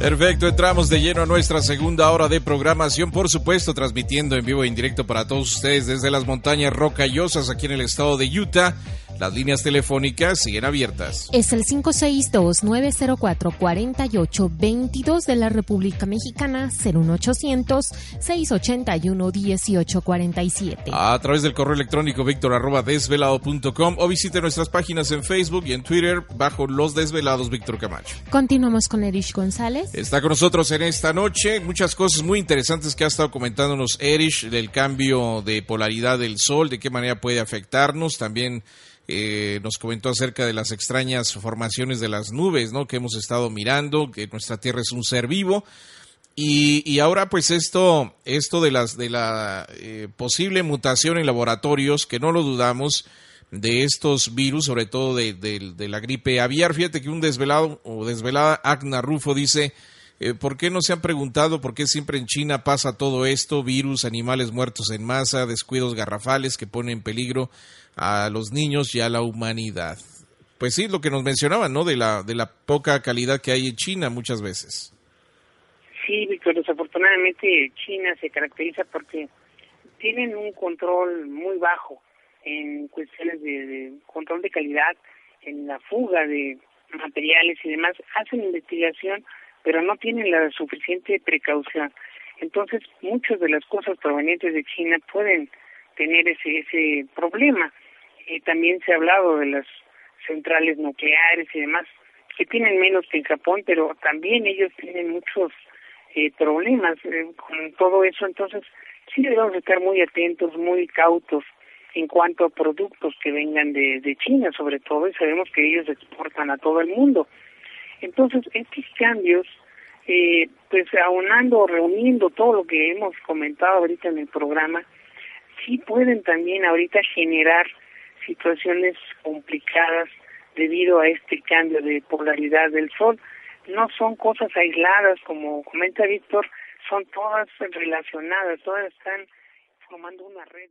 Perfecto, entramos de lleno a nuestra segunda hora de programación, por supuesto, transmitiendo en vivo e indirecto para todos ustedes desde las montañas rocallosas aquí en el estado de Utah. Las líneas telefónicas siguen abiertas. Es el 562-904-4822 de la República Mexicana, 01800-681-1847. A través del correo electrónico victor.desvelado.com o visite nuestras páginas en Facebook y en Twitter bajo Los Desvelados Víctor Camacho. Continuamos con Erich González. Está con nosotros en esta noche muchas cosas muy interesantes que ha estado comentándonos Erich del cambio de polaridad del sol, de qué manera puede afectarnos, también eh, nos comentó acerca de las extrañas formaciones de las nubes, ¿no? Que hemos estado mirando, que nuestra Tierra es un ser vivo. Y, ahora, pues esto, esto de las de la eh, posible mutación en laboratorios, que no lo dudamos, de estos virus, sobre todo de, la gripe aviar. Fíjate que un desvelado o desvelada Agna Rufo dice, eh, ¿por qué no se han preguntado por qué siempre en China pasa todo esto? Virus, animales muertos en masa, descuidos garrafales que ponen en peligro a los niños y a la humanidad. Pues sí, lo que nos mencionaban, ¿no? De la, de la poca calidad que hay en China muchas veces. Sí, Víctor, desafortunadamente China se caracteriza porque tienen un control muy bajo en cuestiones de, control de calidad, en la fuga de materiales y demás. Hacen investigación, pero no tienen la suficiente precaución. Entonces, muchas de las cosas provenientes de China pueden tener ese, ese problema. Eh, también se ha hablado de las centrales nucleares y demás, que tienen menos que en Japón, pero también ellos tienen muchos eh, problemas eh, con todo eso. Entonces, sí debemos estar muy atentos, muy cautos en cuanto a productos que vengan de, de China, sobre todo, y sabemos que ellos exportan a todo el mundo. Entonces, estos cambios, eh, pues aunando, reuniendo todo lo que hemos comentado ahorita en el programa, sí pueden también ahorita generar situaciones complicadas debido a este cambio de polaridad del Sol. No son cosas aisladas, como comenta Víctor, son todas relacionadas, todas están formando una red.